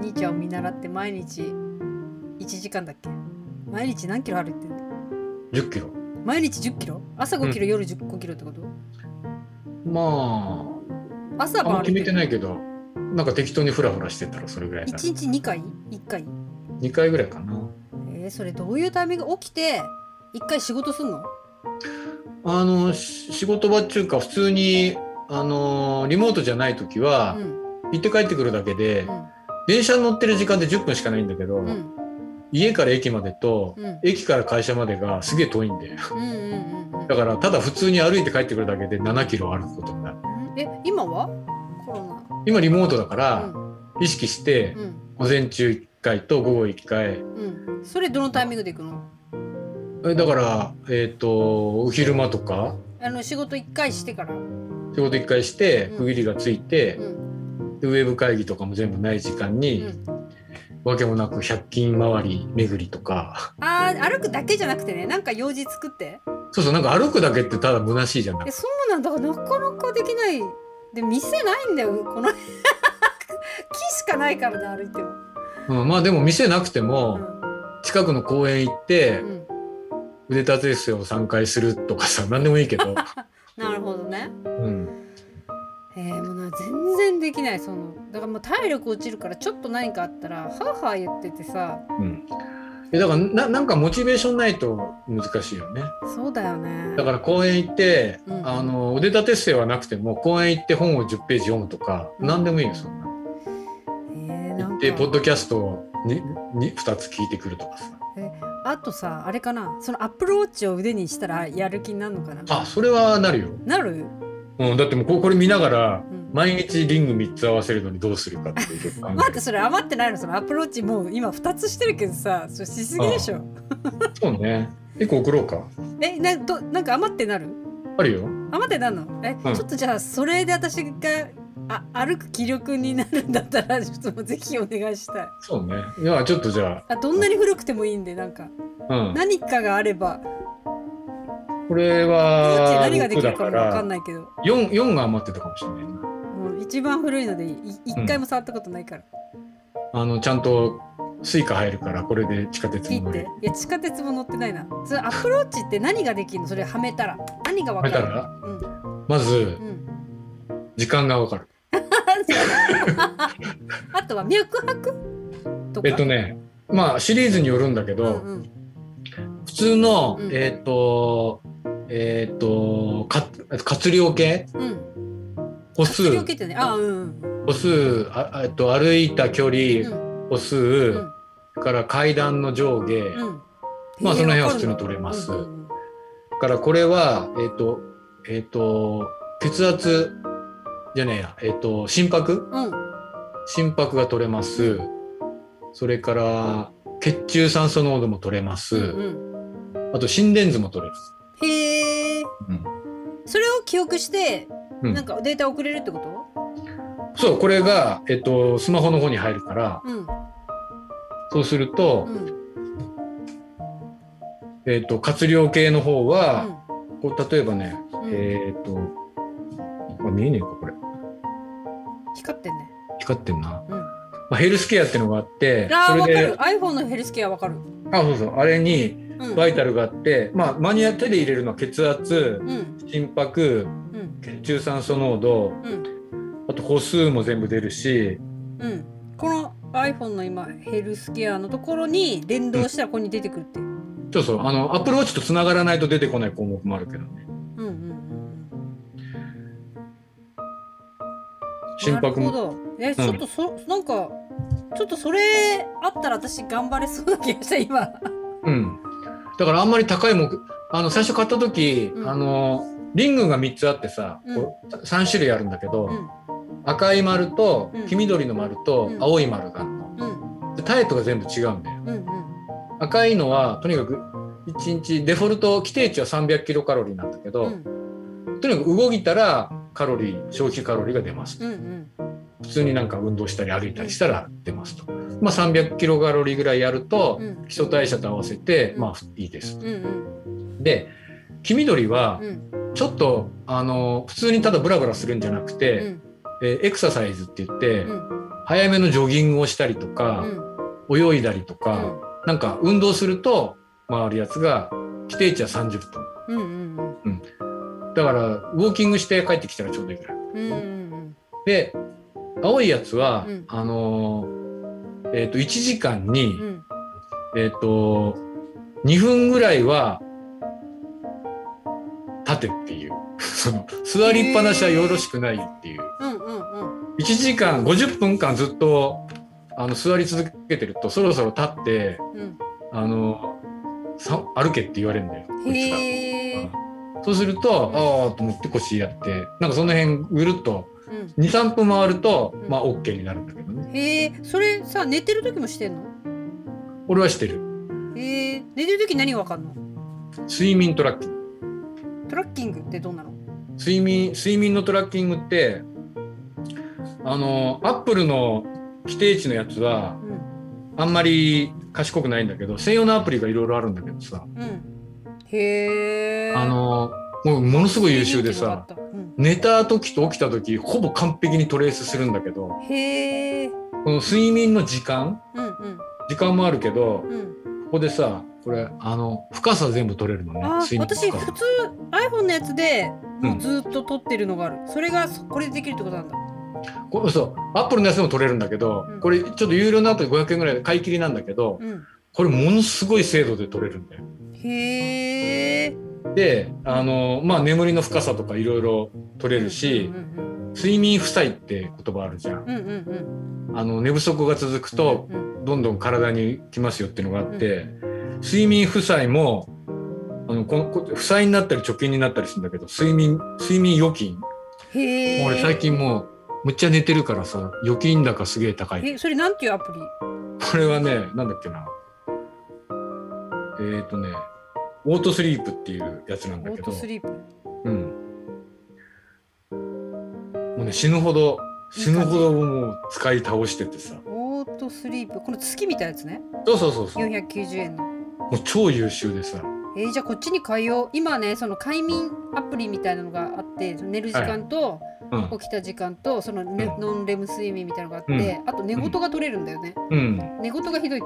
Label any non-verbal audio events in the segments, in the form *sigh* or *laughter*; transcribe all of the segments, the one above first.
兄ちゃんを見習って毎日1時間だっけ？毎日何キロ歩いてるの？10キロ。毎日1 0キロ？朝5キロ、夜15キロってこと？ま朝ああんま決めてないけどなんか適当にフラフラしてたらそれぐらいだ1日2回 ?1 回？2回ぐらいかな。えー、それどういうタイミング起きて1回仕事すんの？あのし仕事場っていうか普通にあのリモートじゃない時は、うん。行って帰ってくるだけで、うん電車に乗ってる時間で10分しかないんだけど、うん。家から駅までと、うん。駅から会社までがすげえ遠いんでうんうんうんうん。だからただ普通に歩いて帰ってくるだけで7キロ歩くことになる。え今は？コロ今リモートだかナら、意識してうん。午前中1回と午後1回。それどのタイミングで行くの？えだからえっ、とお昼間とか。あの仕事1回してから。仕事1回してうん区切りがついて、うんでウェブ会議とかも全部ない時間うに、ん。わけもなく100均回り巡りとか。あー歩くだけじゃなくてねなんか用事作って。そうそうなんか歩くだけってただ虚しいじゃん。えそうなんだ。なかなかできない。で店ないんだよ。この *laughs* 木しかないからね歩いても、うん、まあでも店なくてうもん。近くの公園行ってうん、腕立て伏せを3回するとかさ何でもいいけど、*laughs* なるほどね。うん、えー、もうな全然できないそのだからもう体力落ちるからちょっと何かあったらはあはあ言っててさ。うん、えだからななんかモチベーションないと難しいよね。そうだよね。だから公園行って、うん。あの腕立て伏せはなくても公園行って本を10ページ読むとか、うん。何でもいいよそんな。えー、なんか。でポッドキャストをにに2つ聞いてくるとかさ。あとさあれかな。そのアップルウォッチを腕にしたらやる気になるのかな。あそれはなるよ、なる、うん、だってもうここれ見ながらうん、毎日リング3つ合わせるのにどうするかっていう待って。*laughs* それ余ってないのそのアップルウォッチもう今2つしてるけどさそれしすぎでしょ。そうね。1個送ろうか。*laughs* えなどなんか余ってなる？あるよ。余ってなるの？え、うん。ちょっとじゃあそれで私があ歩く気力になるんだったらちょっとぜひお願いしたい。そうね。いやちょっとじゃあ。どんなに古くてもいいんでなんか。あ、うん、何かがあればこれは何ができ6だかるかも分かんらないけど。4, 4が余ってたかもしれないな。もう一番古いのでい一回も触ったことないから、あのちゃんとスイカ入るからこれで地下鉄も乗れる。いや地下鉄も乗ってないな。それアップルウォッチって何ができるの？それはめたら。何が分かるはめたら？うん。まずうん。時間がわかる。*laughs* あとは脈拍とか？えっとねまあシリーズによるんだけど、うんうん。普通の、うん。えっ、とえっ、とか活量計？うん。歩数。活量計ってね。あうんうん。歩数ああえっと歩いた距離、うん。歩数、うん。から階段の上下、うん。まあその辺は普通に取れます。わからこれはえっ、とえっ、と血圧じゃねえや。えっ、と心拍？心拍が取れます。それから血中酸素濃度も取れます、うんあと心電図も取れる、うんへえうん。それを記憶してうん。なんかデータ送れるってこと？そうこれが、えっと、スマホの方に入るからうん。そうすると、うん。えっと活量計の方は、うこう例えばね、うん。えっとあ見えねえかこれ。光ってんね。光ってんな、うん。まあ、ヘルスケアっていうのがあってあーそれで iPhone のヘルスケアわかる。あそうそう。あれにうんバイタルがあって、まあマニュアル手で入れるのは血圧うん。心拍うん。血中酸素濃度うん。あと歩数も全部出るしうん。この iPhone の今ヘルスケアのところに連動したらここに出てくるっていう。そうそう。あのアップルウォッチとつながらないと出てこない項目もあるけどね。うんうんうん心拍も。なるほど。えちょっとそ、なんかちょっとそれあったら私頑張れそうな気がした今。うんだからあんまり高い目あの最初買った時、うん。あのリングが3つあってさ、うん。こう3種類あるんだけど、うん。赤い丸とうん。黄緑の丸とうん。青い丸があるの、うん。でタイプが全部違うんだよ。うんうん。赤いのはとにかく1日デフォルト規定値は300キロカロリーなんだけど、うん。とにかく動いたらカロリー消費カロリーが出ます、うんうん。普通になんか運動したり歩いたりしたら出ますと、まあ、300キロカロリーぐらいやると、うん基礎代謝と合わせて、うん。まあいいです。で黄緑はうん。ちょっとあの普通にただブラブラするんじゃなくて、うん。えーエクササイズって言って、うん。早めのジョギングをしたりとうか、ん。泳いだりとうか、ん。なんか運動すると回るやつが規定値は30分。うんだからウォーキングして帰ってきたらちょうどいいぐらい。で青いやつは、うん。あのーえっ、と1時間に、うん。うんえっ、と2分ぐらいは立てっていう。*laughs* その座りっぱなしはよろしくないっていう。うんうんうん。1時間50分間ずっとあの座り続けてるとそろそろ立ってうん。あのさ歩けって言われるんだよこいつが。そうすると、ああと思って腰やって、なんかその辺ぐるっとうん。2、3分回るとうん、まあ OK になるんだけどね。へえそれさ寝てる時もしてんの？俺はしてる。へえ寝てる時何がわかんの？睡眠トラッキング。トラッキングってどうなの？睡眠、睡眠のトラッキングって、あの、アップルの規定値のやつは、うん。あんまり賢くないんだけど、専用のアプリがいろいろあるんだけどさ、うん。へえあの、もうものすごい優秀でさ、うん。寝た時と起きた時、ほぼ完璧にトレースするんだけど、へえこの睡眠の時間、うんうん。時間もあるけど、うん。ここでさ、これ、あの、深さ全部取れるのね。私普通 iPhone のやつでもうん。うずっと撮ってるのがある、それがそこれでできるってことなんだ。これそう、アップルのやつでも取れるんだけど、うん。これちょっと有料の後で500円ぐらいで買い切りなんだけど、うんこれものすごい精度で取れるんだよ。へえで、あの、まあ、眠りの深さとかいろいろ取れるしう、ん睡眠負債って言葉あるじゃん。うんうんうんあの、寝不足が続くと、どんどん体にきますよっていうのがあって、睡眠負債も、あの、このこ負債になったり貯金になったりするんだけど、睡眠、睡眠預金。へえ俺最近もう、むっちゃ寝てるからさ、預金高すげえ高い。えそれなんていうアプリ？これはね、なんだっけな。えっ、ー、とね、オートスリープっていうやつなんだけどオート、スリープうん。もうね、死ぬほど、死ぬほどもう使い倒しててさ。オートスリープこの月みたいなやつねそうそうそうそう。490円のもう超優秀でさ。えーじゃあこっちに変えよう今ねその快眠アプリみたいなのがあって寝る時間とうん。起きた時間とその、ねうんノンレム睡眠みたいなのがあって、あと寝言が取れるんだよね、うん。寝言がひどい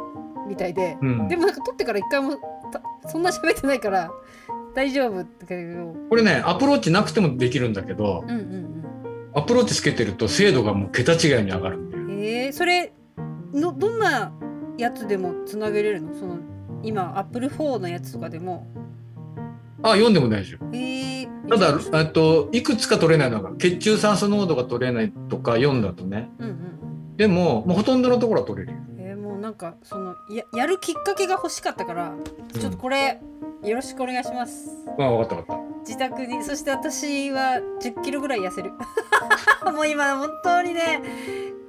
みたいで、うんで。もなんか取ってから一回もたそんな喋ってないから大丈夫ってけどこれね、アプローチなくてもできるんだけどう、んうんアプローチつけてると精度がもう桁違いに上がるんだよ。うんえー、それのどんなやつでもつなげれるの？その今 Apple4 のやつとかでも？あ、読んでも大丈夫。えー、ただ、あと、いくつか取れないのが、血中酸素濃度が取れないとか読んだとね。うんうんでも、もうほとんどのところは取れるよ。なんかそのややるきっかけが欲しかったからちょっとこれよろしくお願いします。まあ、分かった分かっ自宅にそして私は1 0キロぐらい痩せる。*laughs* もう今本当にね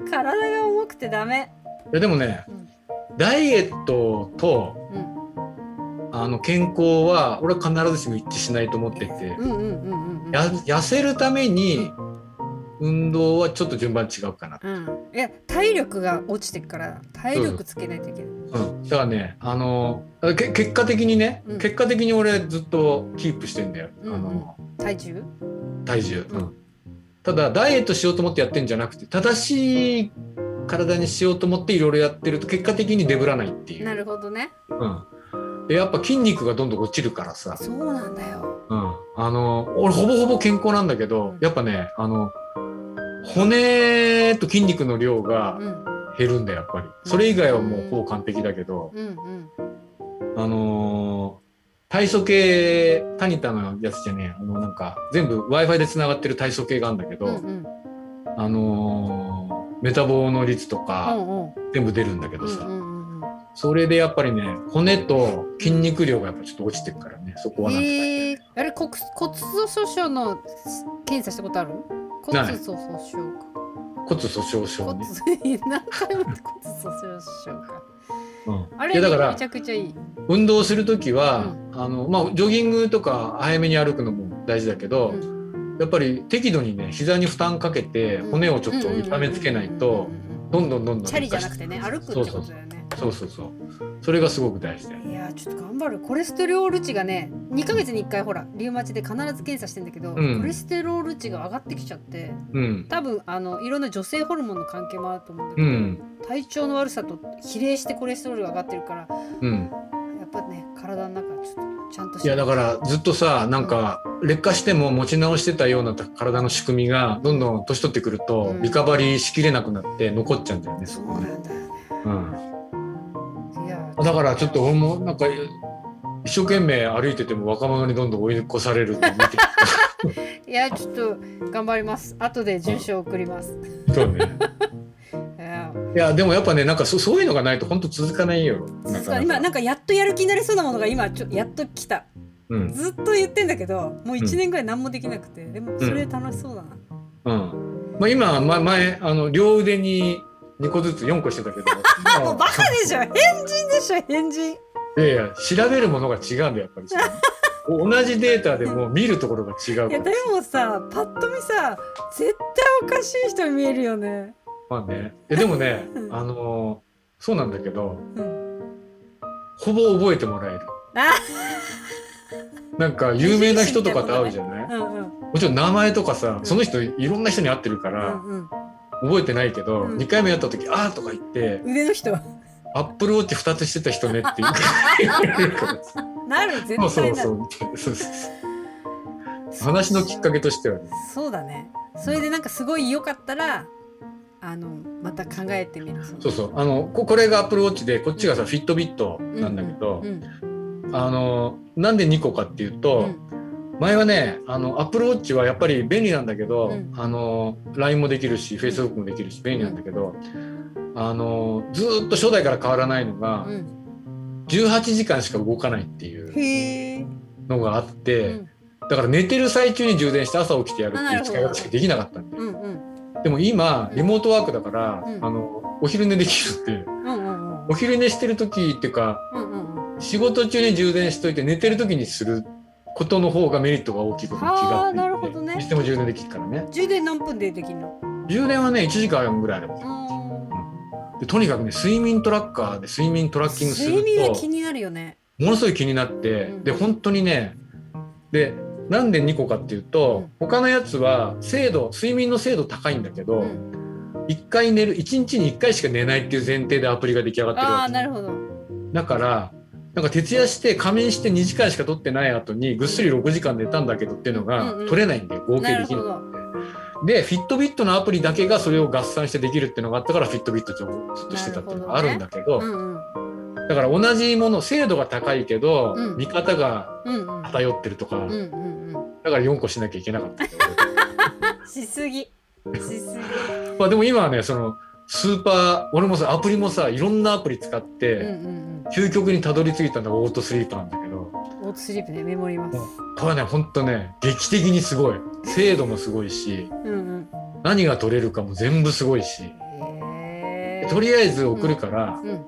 体が重くてダメ。た。いや、でもね、うん。ダイエットと、うん。あの、健康は、俺は必ずしも一致しないと思ってて、うんうんうんうんうん。や痩せるために、運動はちょっと順番違うかな。うんいや体力が落ちてくから体力つけないといけない、うん。だからね、あの、け結果的にね、うん結果的に俺ずっとキープしてんだよ。うんうんあの、体重？体重。うんただ、ダイエットしようと思ってやってんじゃなくて、正しい体にしようと思っていろいろやってると、結果的にデブらないっていう。なるほどねうん。で、やっぱ筋肉がどんどん落ちるからさ。そうなんだようん。あの、俺ほぼほぼ健康なんだけど、うんやっぱね、あの、骨と筋肉の量がうん減るんだよ、やっぱり。それ以外はもうほぼ完璧だけど、あのー体組計、タニタのやつじゃねえ、あの、なんか、全部 Wi-Fi で繋がってる体組計があるんだけど、うんうん。あのーメタボの率とうかんうん。全部出るんだけどさ、それでやっぱりね、骨と筋肉量がやっぱちょっと落ちてるからね、そこはなんとか。えー、あれ骨骨粗鬆症の検査したことある？骨粗鬆症か。骨粗鬆症骨ね。何回も骨粗鬆症か。うん。あれだからめちゃくちゃいい。運動するときは、あのまあ、ジョギングとか早めに歩くのも大事だけど、うん。やっぱり適度にね膝に負担かけて骨をちょっと痛めつけないとどんどんどんどんチャリじゃなくてね歩くってことだよね。そうそうそうそれがすごく大事だよね。いやーちょっと頑張る。コレステロール値がね2ヶ月に1回ほらリウマチで必ず検査してんだけど、うん。コレステロール値が上がってきちゃってうん。多分あのいろんな女性ホルモンの関係もあると思うんだけど、うん。体調の悪さと比例してコレステロールが上がってるからうん。やっぱね体の中ちょっとちゃんとしいやだからずっとさなんか劣化しても持ち直してたような体の仕組みがどんどん年取ってくるとうん。リカバリーしきれなくなって残っちゃうんだよねそこね。なんだよね。うんだからちょっと俺もなんか一生懸命歩いてても若者にどんどん追い越される *laughs* いやちょっと頑張ります。後で住所送ります。そうね。*laughs* いや。でもやっぱねなんかそそういうのがないと本当続かないよ。なか今なんかやっとやる気になりそうなものが今ちょやっと来た。うん。ずっと言ってんだけどもう1年ぐらい何もできなくて、でもそれ楽しそうだな、うん。まあ、今、ま、前あの両腕に2個ずつ4個してたけど。あ *laughs* もうバカでしょ。変人でしょ変人。いやいや調べるものが違うんだよやっぱり同じデータでも見るところが違うから。いやでもさパッと見さ絶対おかしい人に見えるよね。まあね。いやでもねうん。あのそうなんだけどうん。ほぼ覚えてもらえる。あなんか有名な人とかと会うじゃない？うんうん。もちろん名前とかさその人いろんな人に会ってるからうんうん覚えてないけど、うん。2回目会った時「あー」とか言って腕の人「アップルウォッチ2つしてた人ね」って言われるからさなる。絶対そうそうそうそう。話のきっかけとしてはね。そうだね。それでなんかすごい良かったらあのまた考えてみるそうそう。あのここれがアップルウォッチでこっちがさフィットビットなんだけど、うんあのなんで2個かっていううと、ん前はねあのアップルウォッチはやっぱり便利なんだけど、うん。あの LINE もできるし Facebook もできるし便利なんだけど、あのずーっと初代から変わらないのが、うん18時間しか動かないっていうのがあって、うん。だから寝てる最中に充電して朝起きてやるっていう使い方しかできなかったんで、うんうん。でも今リモートワークだから、うん。あのお昼寝できるってうんうんうん。お昼寝してる時っていうかうんうんうん。仕事中に充電しといて寝てる時にすることの方がメリットが大きいことに気がなるほどね。いつでも充電できるからね。充電何分でできるの？充電はね1時間ぐらいあればうん。でとにかくね睡眠トラッカーで睡眠トラッキングする睡眠はと気になるよね。ものすごい気になって、うん。で本当にねでなんで2個かっていうと、他のやつは精度睡眠の精度高いんだけど、うん。1回寝る1日に1回しか寝ないっていう前提でアプリが出来上がってるあわけ。あなるほど。だからなんか徹夜して仮眠して2時間しか取ってない後にぐっすり6時間寝たんだけどっていうのが取れないんで合計できなでフィットビットのアプリだけがそれを合算してできるっていうのがあったからフィットビットをずっとしてたっていうのがあるんだけどうんうん。だから同じもの精度が高いけど、うん。見方が偏ってるとか、うんうんうん。だから4個しなきゃいけなかった *laughs* しすぎ。しすぎ。*laughs* まあでも今はねそのスーパー俺もさアプリもさいろんなアプリ使っうんうて、ん。究極にたどり着いたのがオートスリープなんだけど。うんオートスリープねメモりますこれはねほんとね劇的にすごい。精度もすごいしうんうん何が取れるかも全部すごいし。とりあえず送るから、うん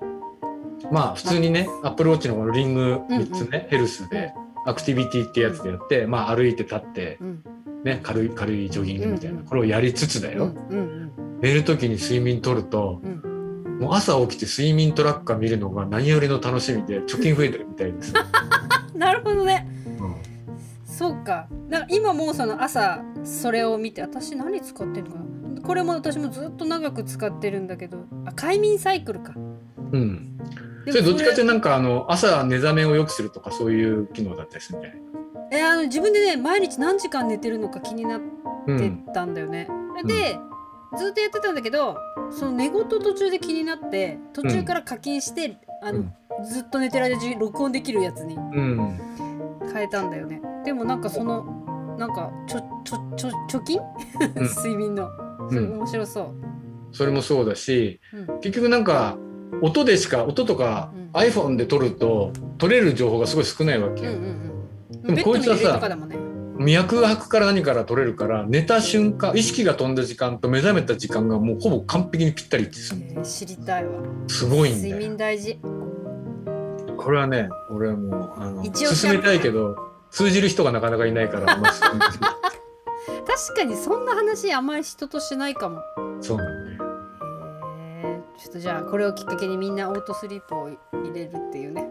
まあ普通にねアップルウォッチのこのリングうんうん。3つね、ヘルスでアクティビティってやつでやって、まあ歩いて立ってうん。ね軽い軽いジョギングみたいな、うんうんこれをやりつつだよ、うんうん寝る時に睡眠取るとうん。うんもう朝起きて睡眠トラッカー見るのが何よりの楽しみで貯金増えてるみたいです、*laughs* なるほどね。うん。そうか。だから今もうその朝それを見て私何使ってんのかな。これも私もずっと長く使ってるんだけど。あ快眠サイクルか。うん、でそれどっちかってなんかあの朝寝覚めを良くするとかそういう機能だったりするんじゃない？れえあの自分でね毎日何時間寝てるのか気になっうんてたんだよね、でずっとやってたんだけどその寝言途中で気になって途中から課金して、あのうん。ずっと寝てる間中録音できるやつにうん。変えたんだよね。でもなんかそのなんかちょちょちょ貯金、うん。*laughs* 睡眠の。それ面白そう、それもそうだしうん。結局なんか音でしか音とかうん。iPhone で撮ると撮れる情報がすごい少ないわけよ、うんうんうん。でもこいつはさね脈拍から何から取れるから寝た瞬間意識が飛んだ時間と目覚めた時間がもうほぼ完璧にぴったり一致す。るえー知りたいわ。すごいんだ睡よ眠大事。これはね俺はもうあの進めたいけど通じる人がなかなかいないから *laughs* 確かにそんな話あんまり人としないかも。そうなんだよ。へえちちょっとじゃあこれをきっかけにみんなオートスリープを入れるっていうね